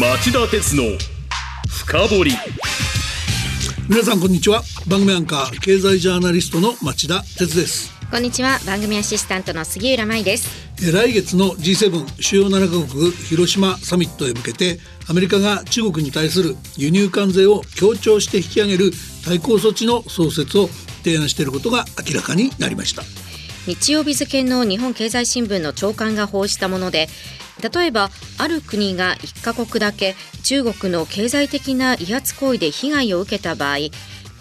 町田鉄の深掘り。皆さんこんにちは。番組アンカー経済ジャーナリストの町田鉄です。こんにちは。番組アシスタントの杉浦舞です。え来月の G7 主要7カ国広島サミットへ向けてアメリカが中国に対する輸入関税を強調して引き上げる対抗措置の創設を提案していることが明らかになりました。日曜日付の日本経済新聞の長官が報じたもので例えばある国が1カ国だけ中国の経済的な威圧行為で被害を受けた場合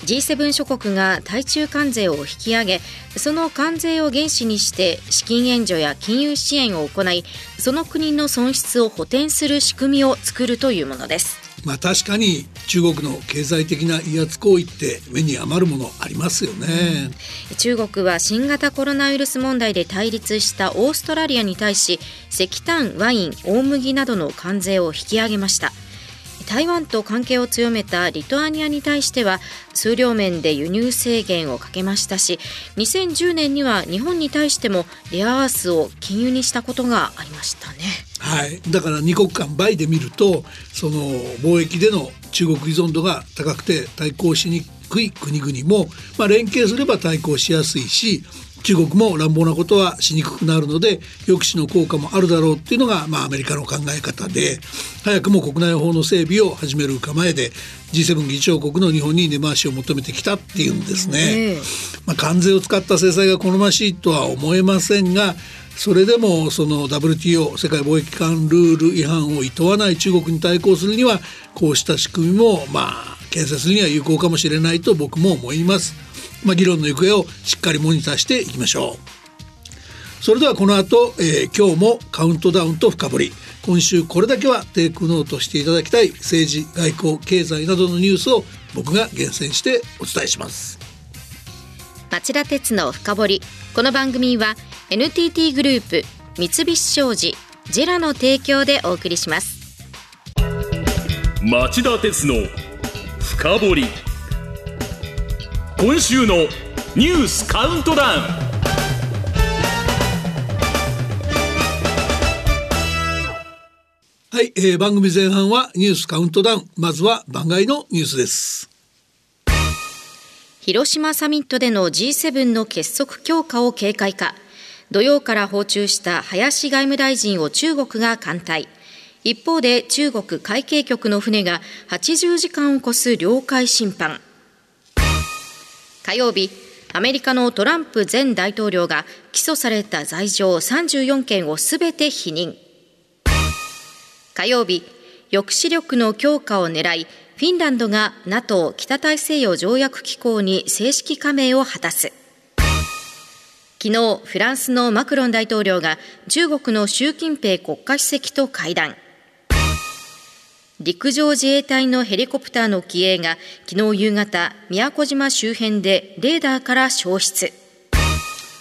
G7 諸国が対中関税を引き上げその関税を原資にして資金援助や金融支援を行いその国の損失を補填する仕組みを作るというものです。まあ確かに中国の経済的な威圧行為って目に余るものありますよね、うん、中国は新型コロナウイルス問題で対立したオーストラリアに対し石炭ワイン大麦などの関税を引き上げました。台湾と関係を強めたリトアニアに対しては数量面で輸入制限をかけましたし2010年には日本に対してもレアアースを禁輸にしたことがありましたね。はい、だから2国間倍で見るとその貿易での中国依存度が高くて対抗しにくい国々も、まあ、連携すれば対抗しやすいし中国も乱暴なことはしにくくなるので抑止の効果もあるだろうっていうのが、まあ、アメリカの考え方で早くも国内法の整備を始める構えで G7 議長国の日本に根回しを求めてきたっていうんですね。まあ、関税を使った制裁が好ましいとは思えませんがそれでもその WTO 世界貿易機関ルール違反を厭わない中国に対抗するにはこうした仕組みもまあ建設には有効かもしれないと僕も思います。まあ、議論の行方をしっかりモニターしていきましょう。それではこの後、えー、今日もカウントダウンと深掘り。今週これだけはテイクノートしていただきたい政治外交経済などのニュースを僕が厳選してお伝えします。町田鉄の深掘り。この番組は NTT グループ三菱商事ジェラの提供でお送りします。町田鉄の深掘り今週のニュースカウントダウン。はい、えー、番組前半はニュースカウントダウン。まずは番外のニュースです。広島サミットでの G7 の結束強化を警戒か。土曜から訪中した林外務大臣を中国が艦隊一方で中国海警局の船が80時間を超す領海侵犯火曜日アメリカのトランプ前大統領が起訴された罪状34件をすべて否認。火曜日抑止力の強化を狙いフィンランドが NATO 北大西洋条約機構に正式加盟を果たす。昨日フランスのマクロン大統領が中国の習近平国家主席と会談。陸上自衛隊のヘリコプターの機影が昨日夕方宮古島周辺でレーダーから消失。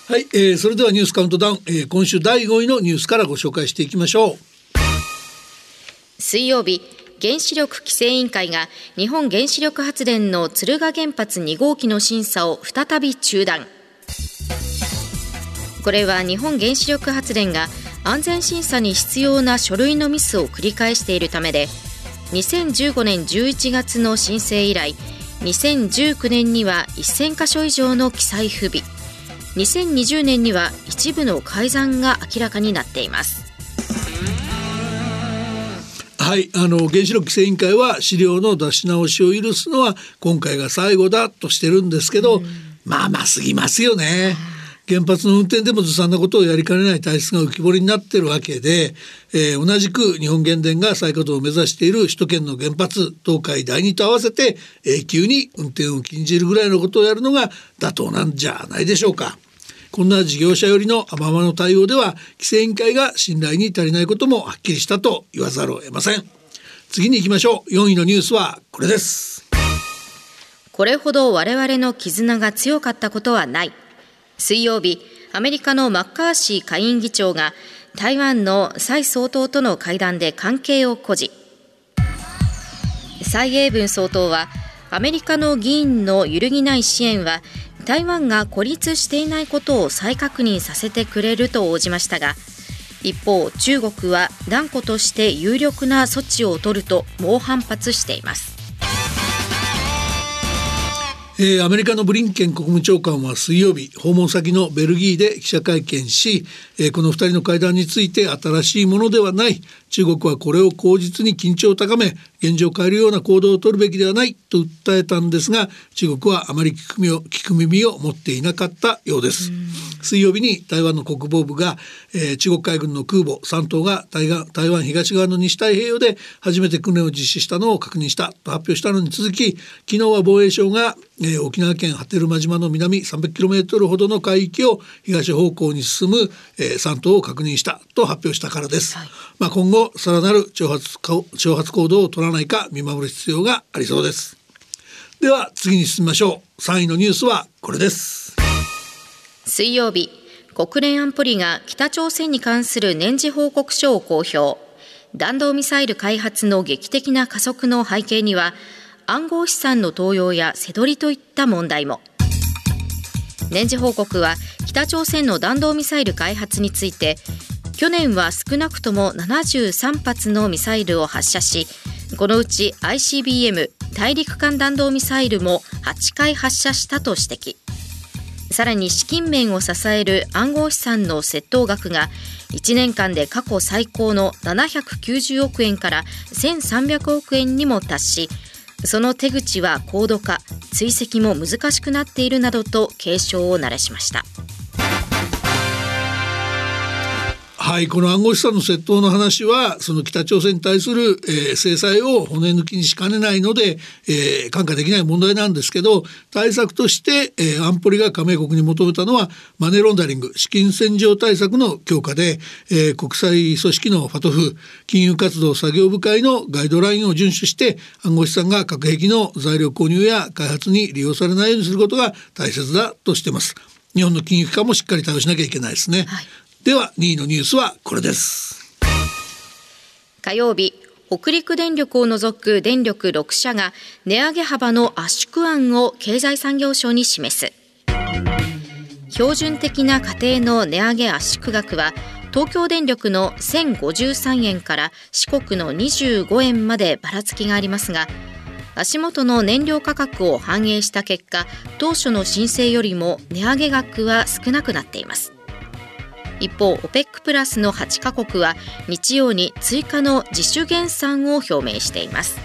はい、えー、それではニュースカウントダウン、えー、今週第5位のニュースからご紹介していきましょう。水曜日原子力規制委員会が日本原子力発電の敦賀原発2号機の審査を再び中断。これは日本原子力発電が安全審査に必要な書類のミスを繰り返しているためで2015年11月の申請以来2019年には1000箇所以上の記載不備2020年には一部の改ざんが明らかになっていますはいあの原子力規制委員会は資料の出し直しを許すのは今回が最後だとしてるんですけど、うん、まあまあ過ぎますよね。原発の運転でもずさんなことをやりかねない体質が浮き彫りになってるわけで、えー、同じく日本原電が再稼働を目指している首都圏の原発東海第二と合わせて永久に運転を禁じるぐらいのことをやるのが妥当なんじゃないでしょうか。こんな事業者寄りの甘々の対応では規制委員会が信頼に足りないこともはっきりしたと言わざるを得ません。次に行きましょう。4位のニュースはこれです。これほど我々の絆が強かったことはない。水曜日、アメリカのマッカーシー下院議長が台湾の蔡総統との会談で関係を誇示。蔡英文総統はアメリカの議員の揺るぎない支援は台湾が孤立していないことを再確認させてくれると応じましたが一方中国は断固として有力な措置を取ると猛反発していますえー、アメリカのブリンケン国務長官は水曜日訪問先のベルギーで記者会見し、えー、この2人の会談について新しいものではない。中国はこれを口実に緊張を高め現状を変えるような行動を取るべきではないと訴えたんですが中国はあまり聞く耳を聞く耳を持っていなかったようです。水曜日に台湾の国防部が、えー、中国海軍の空母3島が台台湾東側の西太平洋で初めて訓練を実施したのを確認したと発表したのに続き昨日は防衛省が、えー、沖縄県波照間島の南 300km ほどの海域を東方向に進む、えー、3島を確認したと発表したからです。はい、まあ、今後さらなる挑発挑発行動を取らないか見守る必要がありそうです。では次に進みましょう。3位のニュースはこれです。水曜日国連安保理が北朝鮮に関する年次報告書を公表弾道ミサイル開発の劇的な加速の背景には暗号資産の盗用やせどりといった問題も年次報告は北朝鮮の弾道ミサイル開発について去年は少なくとも73発のミサイルを発射しこのうち ICBM 大陸間弾道ミサイルも8回発射したと指摘さらに資金面を支える暗号資産の窃盗額が1年間で過去最高の790億円から1300億円にも達しその手口は高度化追跡も難しくなっているなどと警鐘を鳴らしました。はいこの暗号資産の窃盗の話はその北朝鮮に対する、えー、制裁を骨抜きにしかねないので、えー、看過できない問題なんですけど対策として、えー、安保理が加盟国に求めたのはマネーロンダリング資金洗浄対策の強化で、えー、国際組織のファトフ金融活動作業部会のガイドラインを遵守して暗号資産が核兵器の材料購入や開発に利用されないようにすることが大切だとしてます。日本の金融機関もしっかり対応しなきゃいけないですね。はいでは2位のニュースはこれです。火曜日北陸電力を除く電力6社が値上げ幅の圧縮案を経済産業省に示す。標準的な家庭の値上げ圧縮額は東京電力の1053円から四国の25円までばらつきがありますが足元の燃料価格を反映した結果当初の申請よりも値上げ額は少なくなっています。一方 OPEC プラスの8カ国は日曜に追加の自主減産を表明しています。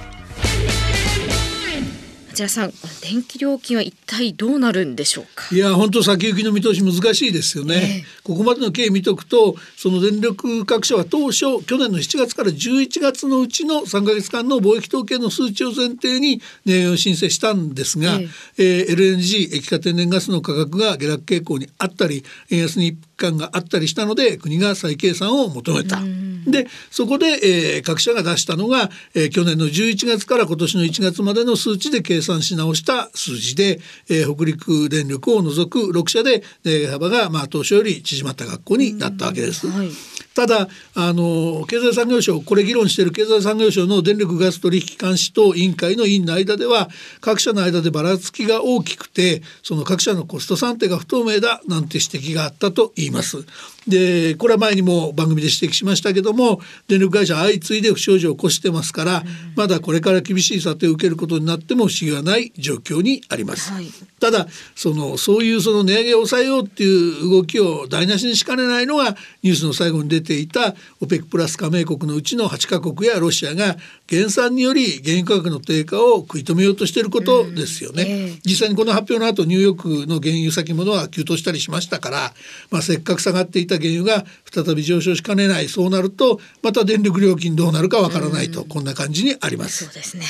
町田さん電気料金は一体どうなるんでしょうか？いや本当先行きの見通し難しいですよね、えー、ここまでの経緯見とくとその電力各社は当初去年の7月から11月のうちの3か月間の貿易統計の数値を前提に値上げを申請したんですが、えー、えー、LNG 液化天然ガスの価格が下落傾向にあったり円安に感があったりしたので国が再計算を求めた。でそこで、えー、各社が出したのが、えー、去年の11月から今年の1月までの数値で計算し直した数字で、えー、北陸電力を除く6社で値上げ幅が、まあ、当初より縮まった学校になったわけです。はいただあの経済産業省これ議論している経済産業省の電力ガス取引監視等委員会の委員の間では各社の間でばらつきが大きくてその各社のコスト算定が不透明だなんて指摘があったと言います。でこれは前にも番組で指摘しましたけども電力会社相次いで不祥事を起こしてますから、まだこれから厳しい査定を受けることになっても不思議はない状況にあります。はい、ただそのそういうその値上げを抑えようっていう動きを台無しにしかねないのがニュースの最後に出ていた OPEC プラス加盟国のうちの8カ国やロシアが減産により原油価格の低下を食い止めようとしていることですよね、うんえ。ー、実際にこの発表の後ニューヨークの原油先物は急騰したりしましたから、まあ、せっかく下がっていた原油が再び上昇しかねないそうなるとまた電力料金どうなるかわからないと、うん、こんな感じにあります。そうですね。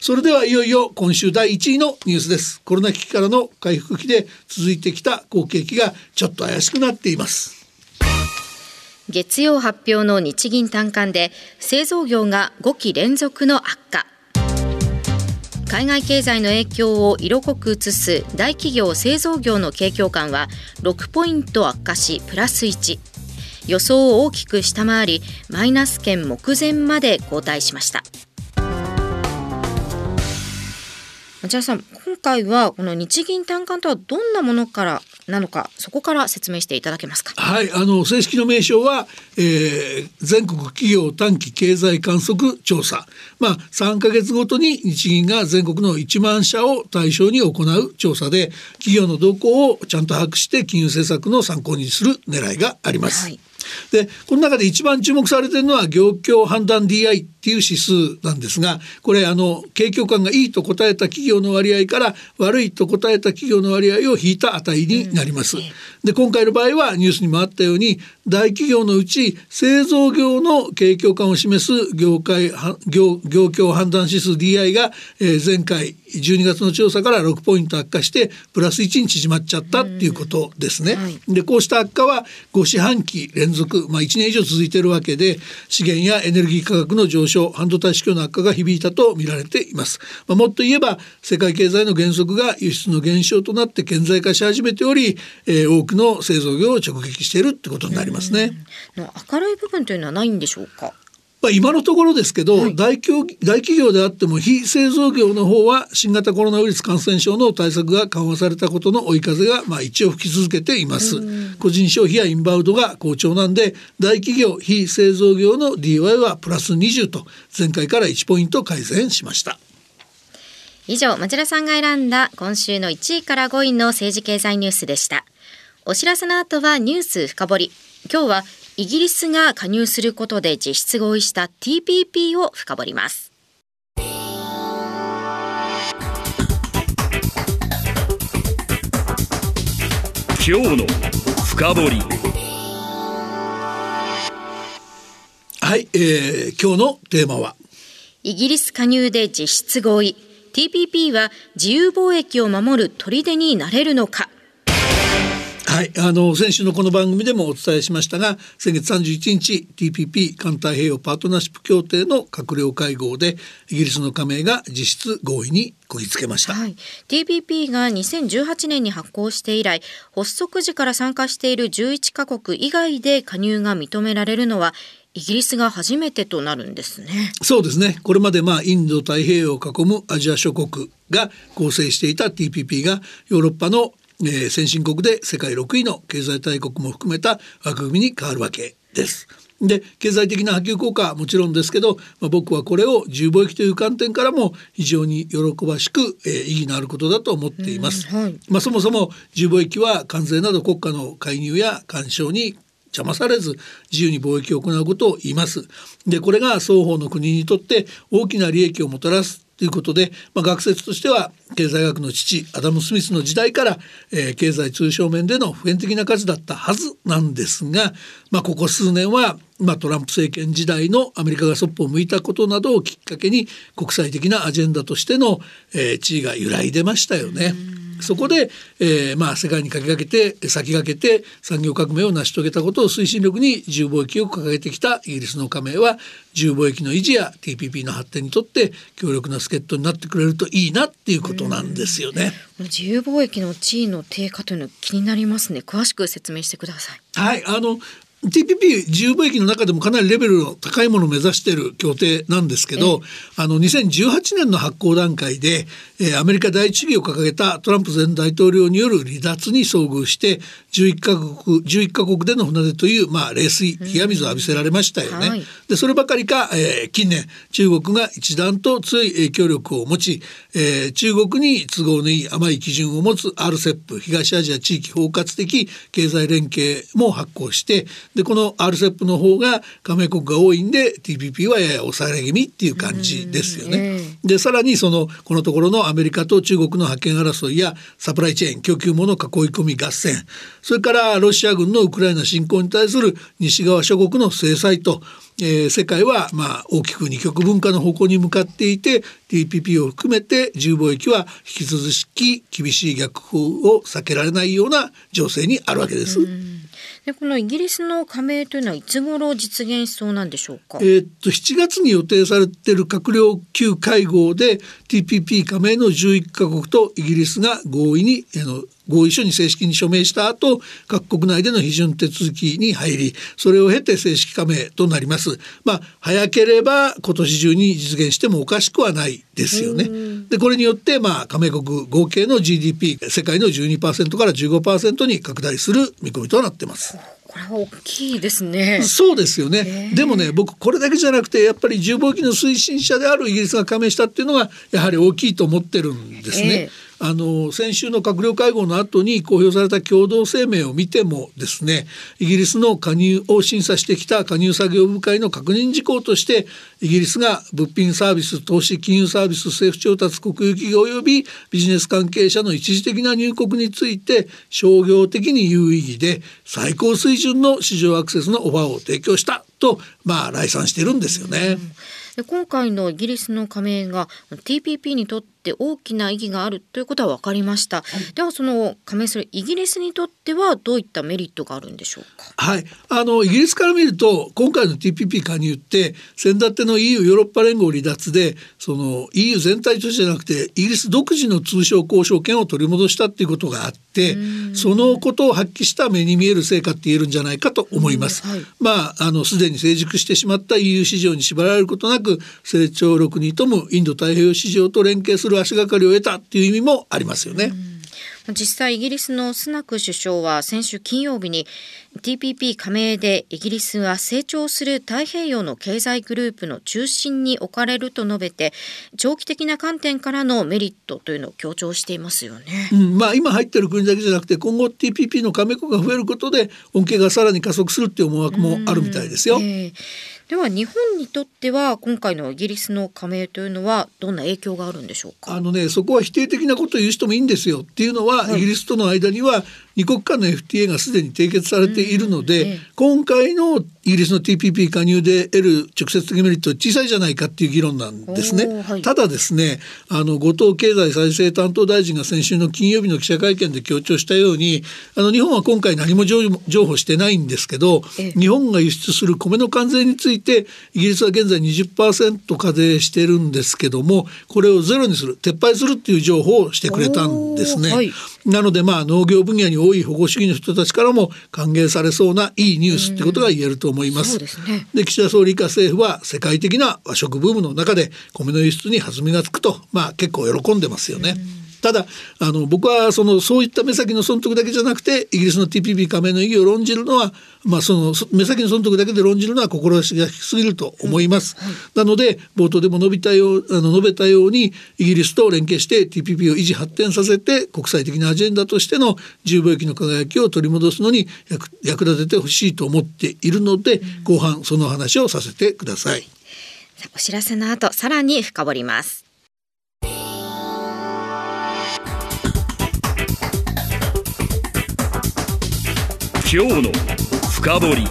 それではいよいよ今週第1位のニュースです。コロナ危機からの回復期で続いてきた好景気がちょっと怪しくなっています月曜発表の日銀短観で製造業が5期連続の悪化。海外経済の影響を色濃く映す大企業製造業の景況感は6ポイント悪化しプラス1予想を大きく下回りマイナス圏目前まで後退しました。町田さん今回はこの日銀短観とはどんなものからなのかそこから説明していただけますか？はいあの正式の名称は、えー、全国企業短期経済観測調査。まあ3か月ごとに日銀が全国の1万社を対象に行う調査で企業の動向をちゃんと把握して金融政策の参考にする狙いがあります。はいでこの中で一番注目されているのは業況判断 DI っていう指数なんですがこれあの景況感がいいと答えた企業の割合から悪いと答えた企業の割合を引いた値になります。で今回の場合はニュースにもあったように大企業のうち製造業の景況感を示す業界業業況判断指数 DI が、えー、前回12月の調査から6ポイント悪化してプラス1に縮まっちゃったっていうことですね。はい、でこうした悪化は5四半期連続、まあ、1年以上続いているわけで資源やエネルギー価格の上昇半導体市況の悪化が響いたと見られています。まあ、もっと言えば世界経済の減速が輸出の減少となって顕在化し始めており、えー、多くの製造業を直撃しているってことになりますね。明るい部分というのはないんでしょうか？まあ、今のところですけど、はい、大企業大企業であっても非製造業の方は新型コロナウイルス感染症の対策が緩和されたことの追い風がまあ一応吹き続けています。個人消費やインバウンドが好調なんで大企業非製造業の DY はプラス20と前回から1ポイント改善しました。以上町田さんが選んだ今週の1位から5位の政治経済ニュースでした。お知らせの後はニュース深掘り。今日はイギリスが加入することで実質合意した TPP を深掘ります。今日の深掘り。はい、えー、今日のテーマは？イギリス加入で実質合意。TPP は自由貿易を守る砦になれるのか？はい、あの先週のこの番組でもお伝えしましたが先月31日 TPP 環太平洋パートナーシップ協定の閣僚会合でイギリスの加盟が実質合意にこぎつけました、はい、TPP が2018年に発行して以来発足時から参加している11カ国以外で加入が認められるのはイギリスが初めてとなるんですね。そうですね。これまでまあインド太平洋を囲むアジア諸国が構成していた TPP がヨーロッパのえー、先進国で世界6位の経済大国も含めた枠組みに変わるわけです。で経済的な波及効果はもちろんですけど、まあ、僕はこれを自由貿易という観点からも非常に喜ばしく、えー、意義のあることだと思っています。はい、まあ、そもそも自由貿易は関税など国家の介入や干渉に邪魔されず自由に貿易を行うことを言います。でこれが双方の国にとって大きな利益をもたらすということで、まあ、学説としては経済学の父アダム・スミスの時代から、えー、経済通商面での普遍的な価値だったはずなんですが、まあ、ここ数年は、まあ、トランプ政権時代のアメリカがそっぽを向いたことなどをきっかけに国際的なアジェンダとしての、えー、地位が揺らいでましたよね。そこで、えー、まあ世界に先駆けて先駆けて産業革命を成し遂げたことを推進力に自由貿易を掲げてきたイギリスの加盟は自由貿易の維持や TPP の発展にとって強力な助っ人になってくれるといいなっていうことなんですよね。自由貿易の地位の低下というの気になりますね。詳しく説明してください。はい、あの TPP 自由貿易の中でもかなりレベルの高いものを目指している協定なんですけど、あの2018年の発行段階で、えー、アメリカ第一主義を掲げたトランプ前大統領による離脱に遭遇して11カ国11カ国での船出という、まあ、冷水冷や水を浴びせられましたよね。はい、でそればかりか、えー、近年中国が一段と強い影響力を持ち、えー、中国に都合のいい甘い基準を持つ RCEP 東アジア地域包括的経済連携も発行してでこの RCEP の方が加盟国が多いんで TPP はやや抑え気味っていう感じですよね。でさらにそのこのところのアメリカと中国の覇権争いやサプライチェーン供給網の囲い込み合戦それからロシア軍のウクライナ侵攻に対する西側諸国の制裁とえー、世界はまあ大きく二極文化の方向に向かっていて TPP を含めて自由貿易は引き続き厳しい逆風を避けられないような情勢にあるわけです。でこのイギリスの加盟というのはいつ頃実現しそうなんでしょうか？えー、っと7月に予定されている閣僚級会合で TPP 加盟の11カ国とイギリスが合意にあの合意書に正式に署名した後各国内での批准手続きに入りそれを経て正式加盟となりますまあ早ければ今年中に実現してもおかしくはないですよねでこれによってまあ加盟国合計の GDP 世界の12%から15%に拡大する見込みとなってますこれは大きいですね。そうですよね。でもね、僕これだけじゃなくて、やっぱり重貿易の推進者であるイギリスが加盟したっていうのがやはり大きいと思ってるんですね。えーあの先週の閣僚会合の後に公表された共同声明を見てもですねイギリスの加入を審査してきた加入作業部会の確認事項としてイギリスが物品サービス投資金融サービス政府調達国有企業及びビジネス関係者の一時的な入国について商業的に有意義で最高水準の市場アクセスのオファーを提供したとまあ来賛してるんですよね。で今回のイギリスの加盟が TPP にとって大きな意義があるということは分かりました、はい、ではその加盟するイギリスにとってはどういったメリットがあるんでしょうか？はい。あのイギリスから見ると今回の TPP 加入って先だっての EU ヨーロッパ連合離脱でその EU 全体としてじゃなくてイギリス独自の通商交渉権を取り戻したっていうことがあってそのことを発揮した目に見える成果って言えるんじゃないかと思います。はい、まああのすでに成熟してしまった EU 市場に縛られることなく成長力に富むインド太平洋市場と連携する足がかりを得たっていう意味もありますよね。実際イギリスのスナク首相は先週金曜日に TPP 加盟でイギリスは成長する太平洋の経済グループの中心に置かれると述べて長期的な観点からのメリットというのを強調していますよね、うん、まあ今入ってる国だけじゃなくて今後 TPP の加盟国が増えることで恩恵がさらに加速するっていう思惑もあるみたいですよ。えーでは日本にとっては今回のイギリスの加盟というのはどんな影響があるんでしょうか？あのねそこは否定的なことを言う人もいいんですよ。っていうのは、はい、イギリスとの間には二国間の FTA がすでに締結されているので、今回のイギリスの TPP 加入で得る直接的メリットは小さいじゃないかっていう議論なんですね。はい、ただですねあの後藤経済再生担当大臣が先週の金曜日の記者会見で強調したようにあの日本は今回何も譲歩してないんですけど日本が輸出する米の関税についてイギリスは現在20%課税してるんですけどもこれをゼロにする撤廃するっていう情報をしてくれたんですね。はい、なのでまあ農業分野に多い保護主義の人たちからも歓迎されそうないいニュースってことが言えると思います。で、ね、岸田総理以下政府は世界的な和食ブームの中で米の輸出に弾みがつくとまあ結構喜んでますよね。ただあの僕はそのそういった目先の損得だけじゃなくてイギリスの TPP 加盟の意義を論じるのは、まあ、その目先の損得だけで論じるのは志が低すぎると思います。うんはい、なので冒頭でも述べたようあの述べたようにイギリスと連携して TPP を維持発展させて国際的なアジェンダとしての自由貿易の輝きを取り戻すのに役役立ててほしいと思っているので、うん、後半その話をさせてください。お知らせの後さらに深掘ります。今日の深掘り。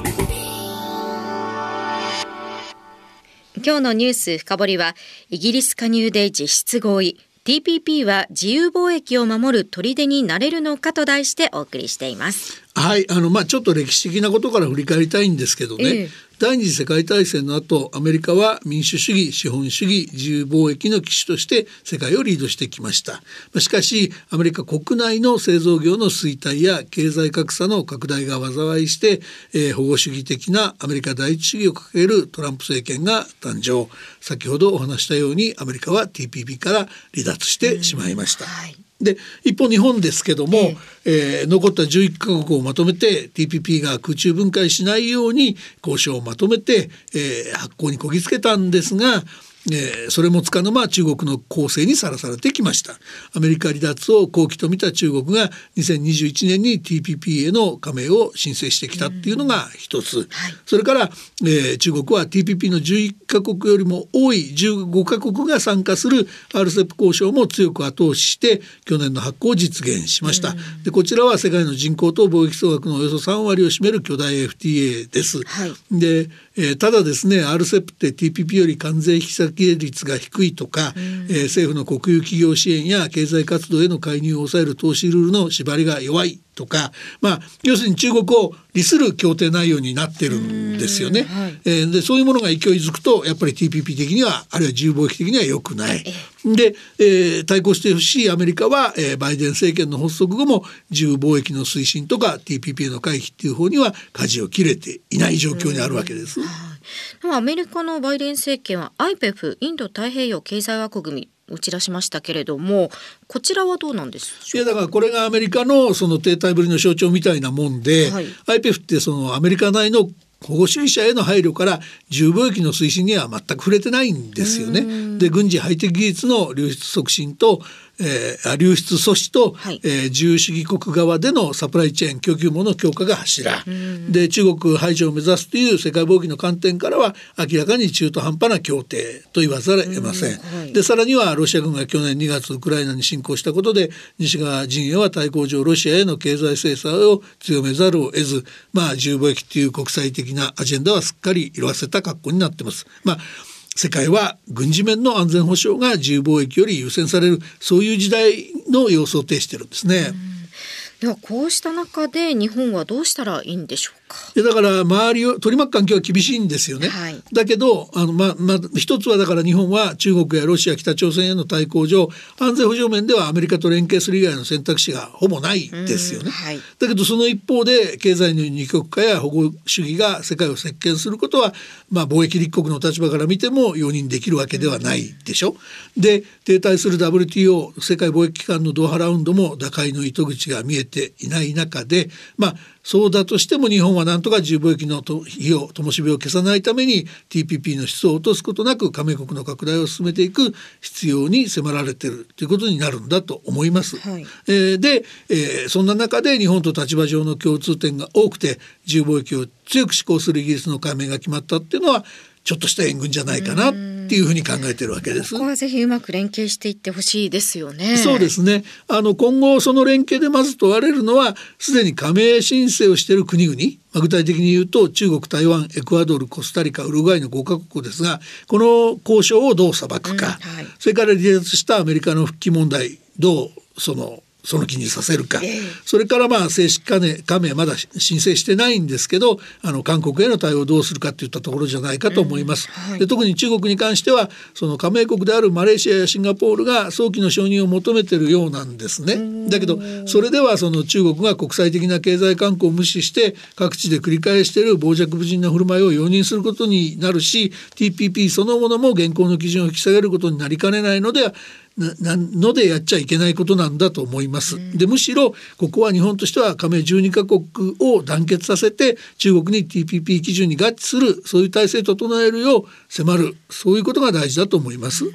今日のニュース深掘りはイギリス加入で実質合意。TPP は自由貿易を守る砦になれるのかと題してお送りしています。はいあのまあちょっと歴史的なことから振り返りたいんですけどね、え第二次世界大戦の後アメリカは民主主義資本主義自由貿易の基種として世界をリードしてきました。しかしアメリカ国内の製造業の衰退や経済格差の拡大が災いして、えー、保護主義的なアメリカ第一主義を掲げるトランプ政権が誕生。先ほどお話したようにアメリカは TPP から離脱してしまいました。はい。で一方日本ですけども、ええ。ー、残った11カ国をまとめて TPP が空中分解しないように交渉をまとめて、えー、発行にこぎつけたんですがえー、それもつかの間中国の攻勢にさらされてきました。アメリカ離脱を好機と見た中国が2021年に TPP への加盟を申請してきたっていうのが一つ、うんはい、それから、えー、中国は TPP の11カ国よりも多い15カ国が参加する RCEP 交渉も強く後押しして去年の発行を実現しました、うん、でこちらは世界の人口と貿易総額のおよそ3割を占める巨大 FTA です、はい、でえー、ただですね RCEP って TPP より関税引き下げ率が低いとか、うん、えー、政府の国有企業支援や経済活動への介入を抑える投資ルールの縛りが弱いとか、まあ、要するに中国を利する協定内容になってるんですよね。はい、えー、でそういうものが勢いづくとやっぱり TPP 的にはあるいは自由貿易的には良くない。で、えー、対抗してほしいアメリカは、えー、バイデン政権の発足後も自由貿易の推進とか TPP の回避っていう方には舵を切れていない状況にあるわけです。でもアメリカのバイデン政権は IPEF インド太平洋経済枠組み打ち出しましたけれどもこちらはどうなんですいやだからこれがアメリカのその停滞ぶりの象徴みたいなもんで、はい、IPEF ってそのアメリカ内の保護主義者への配慮から自由貿易の推進には全く触れてないんですよね。で軍事ハイテク技術の流出促進とえー、流出阻止と、はい、えー、自由主義国側でのサプライチェーン供給網の強化が柱で中国排除を目指すという世界貿易の観点からは明らかに中途半端な協定と言わざるを得ません。はい、でさらにはロシア軍が去年2月ウクライナに侵攻したことで西側陣営は対抗上ロシアへの経済制裁を強めざるを得ず、まあ、自由貿易という国際的なアジェンダはすっかり色あせた格好になってます。まあ世界は軍事面の安全保障が自由貿易より優先されるそういう時代の様相を呈してるんですね。ではこうした中で日本はどうしたらいいんでしょうでだから周りを取り巻く環境は厳しいんですよね。はい、だけどあの、まま一つはだから日本は中国やロシア北朝鮮への対抗上安全保障面ではアメリカと連携する以外の選択肢がほぼないですよね。はい、だけどその一方で経済の二極化や保護主義が世界を席巻することは、まあ、貿易立国の立場から見ても容認できるわけではないでしょ。で停滞する WTO 世界貿易機関のドーハラウンドも打開の糸口が見えていない中でまあそうだとしても日本はなんとか自由貿易の火を灯火を消さないために TPP の質を落とすことなく加盟国の拡大を進めていく必要に迫られているということになるんだと思います。はい、えー、で、えー、そんな中で日本と立場上の共通点が多くて自由貿易を強く志向するイギリスの加盟が決まったっていうのはちょっとした援軍じゃないかなっていうふうに考えてるわけです。ここはぜひうまく連携していってほしいですよね。そうですね。あの今後その連携でまず問われるのはすでに加盟申請をしている国々。まあ、具体的に言うと中国台湾エクアドルコスタリカウルグアイの5カ国ですがこの交渉をどう裁くか、うんはい、それから離脱したアメリカの復帰問題どうそのその気にさせるか、えー、それからまあ正式加盟加盟まだ申請してないんですけどあの韓国への対応をどうするかといったところじゃないかと思います。うんはい、で特に中国に関してはその加盟国であるマレーシアやシンガポールが早期の承認を求めてるようなんですね。だけどそれではその中国が国際的な経済慣行を無視して各地で繰り返している傍若無人な振る舞いを容認することになるし TPP そのものも現行の基準を引き下げることになりかねないのではなのでやっちゃいけないことなんだと思います。でむしろここは日本としては加盟12カ国を団結させて中国に TPP 基準に合致するそういう体制を整えるよう迫るそういうことが大事だと思います。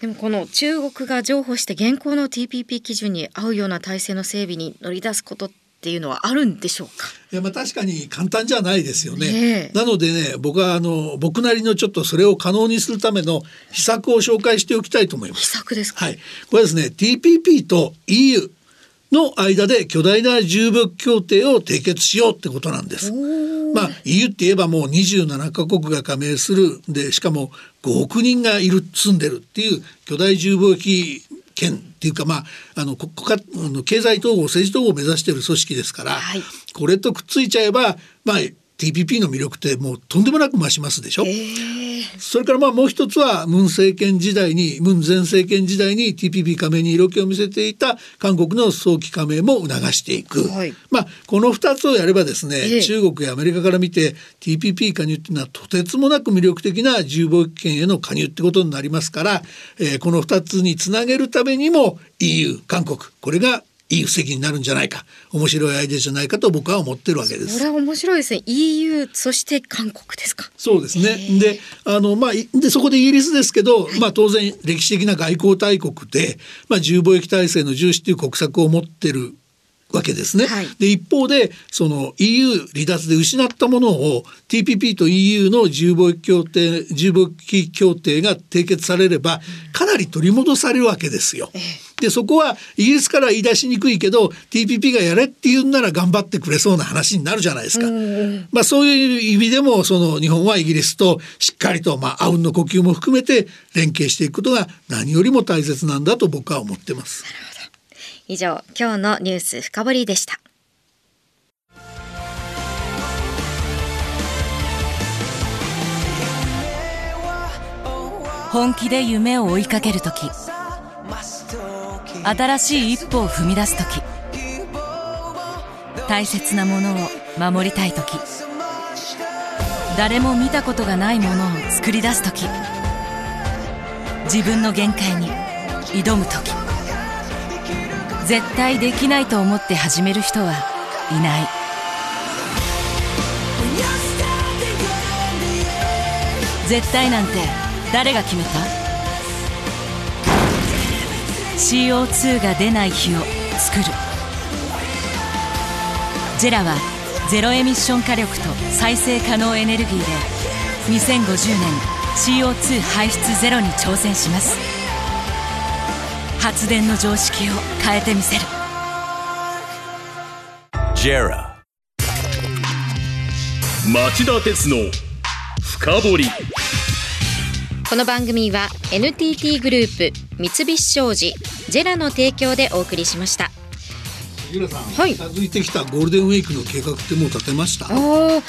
でもこの中国が譲歩して現行の TPP 基準に合うような体制の整備に乗り出すことっていうのはあるんでしょうか？いやまあ確かに簡単じゃないですよね。ねなのでね僕はあの僕なりのちょっとそれを可能にするための秘策を紹介しておきたいと思います。秘策ですはい。これですね TPP と EU の間で巨大な重武協定を締結しようってことなんです。まあ EU って言えばもう27カ国が加盟するでしかも5億人がいる住んでるっていう巨大重貿易圏っていうかまああの国家の経済統合政治統合を目指している組織ですから、はい、これとくっついちゃえばまあ TPP の魅力ってもうとんでもなく増しますでしょ？それからまあもう一つはムン政権時代にムン前政権時代に TPP 加盟に色気を見せていた韓国の早期加盟も促していく、はい、まあこの2つをやればですね、中国やアメリカから見て TPP 加入っていうのはとてつもなく魅力的な自由貿易圏への加入ってことになりますから、えー、この2つにつなげるためにも EU 韓国。これがいい布石になるんじゃないか面白いアイデアじゃないかと僕は思ってるわけです。これは面白いですね。EU そして韓国ですか？そうですね。であのまあでそこでイギリスですけど、はい、まあ当然歴史的な外交大国でまあ自由貿易体制の重視という国策を持ってるわけですね。はい、で一方でその EU 離脱で失ったものを TPP と EU の自由貿易協定自由貿易協定が締結されればかなり取り戻されるわけですよ。でそこはイギリスから言い出しにくいけど TPP がやれって言うんなら頑張ってくれそうな話になるじゃないですか。まあそういう意味でもその日本はイギリスとしっかりとまああうんの呼吸も含めて連携していくことが何よりも大切なんだと僕は思ってます。以上、今日のニュース深掘りでした。本気で夢を追いかける時。新しい一歩を踏み出す時。大切なものを守りたい時。誰も見たことがないものを作り出す時。自分の限界に挑む時。絶対できないと思って始める人はいない。絶対なんて誰が決めた？CO2 が出ない日を作る。ジェラはゼロエミッション火力と再生可能エネルギーで2050年 CO2 排出ゼロに挑戦します。発電の常識を変えてみせる。JERA 町田鉄の深掘り。この番組は NTT グループ三菱商事ジェラの提供でお送りしました。杉浦さん、はい。近づいてきたゴールデンウィークの計画ってもう立てました？おー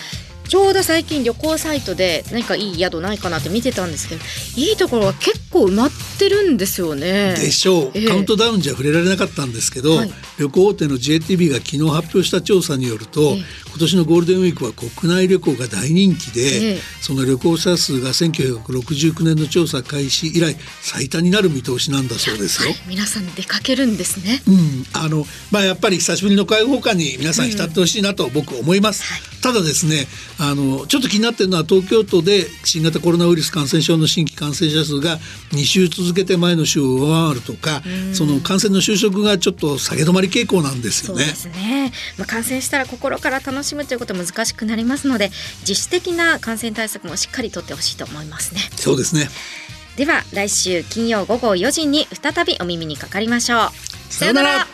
ちょうど最近旅行サイトで何かいい宿ないかなって見てたんですけどいいところは結構埋まってるんですよね。でしょう、ええ。カウントダウンじゃ触れられなかったんですけど、はい。旅行大手の JTB が昨日発表した調査によると、ええ。今年のゴールデンウィークは国内旅行が大人気で、ええ。その旅行者数が1969年の調査開始以来最多になる見通しなんだそうですよ。皆さん出かけるんですね。うん、あのまあやっぱり久しぶりの開放感に皆さん浸ってほしいなと僕思います、ただですねあのちょっと気になってるのは東京都で新型コロナウイルス感染症の新規感染者数が2週続けて前の週を上回るとか、その感染の収束がちょっと下げ止まり傾向なんですよね。そうですね、まあ、感染したら心から楽しむということは難しくなりますので自主的な感染対策もしっかりとってほしいと思いますね。そうですね。では来週金曜午後4時に再びお耳にかかりましょう。さようなら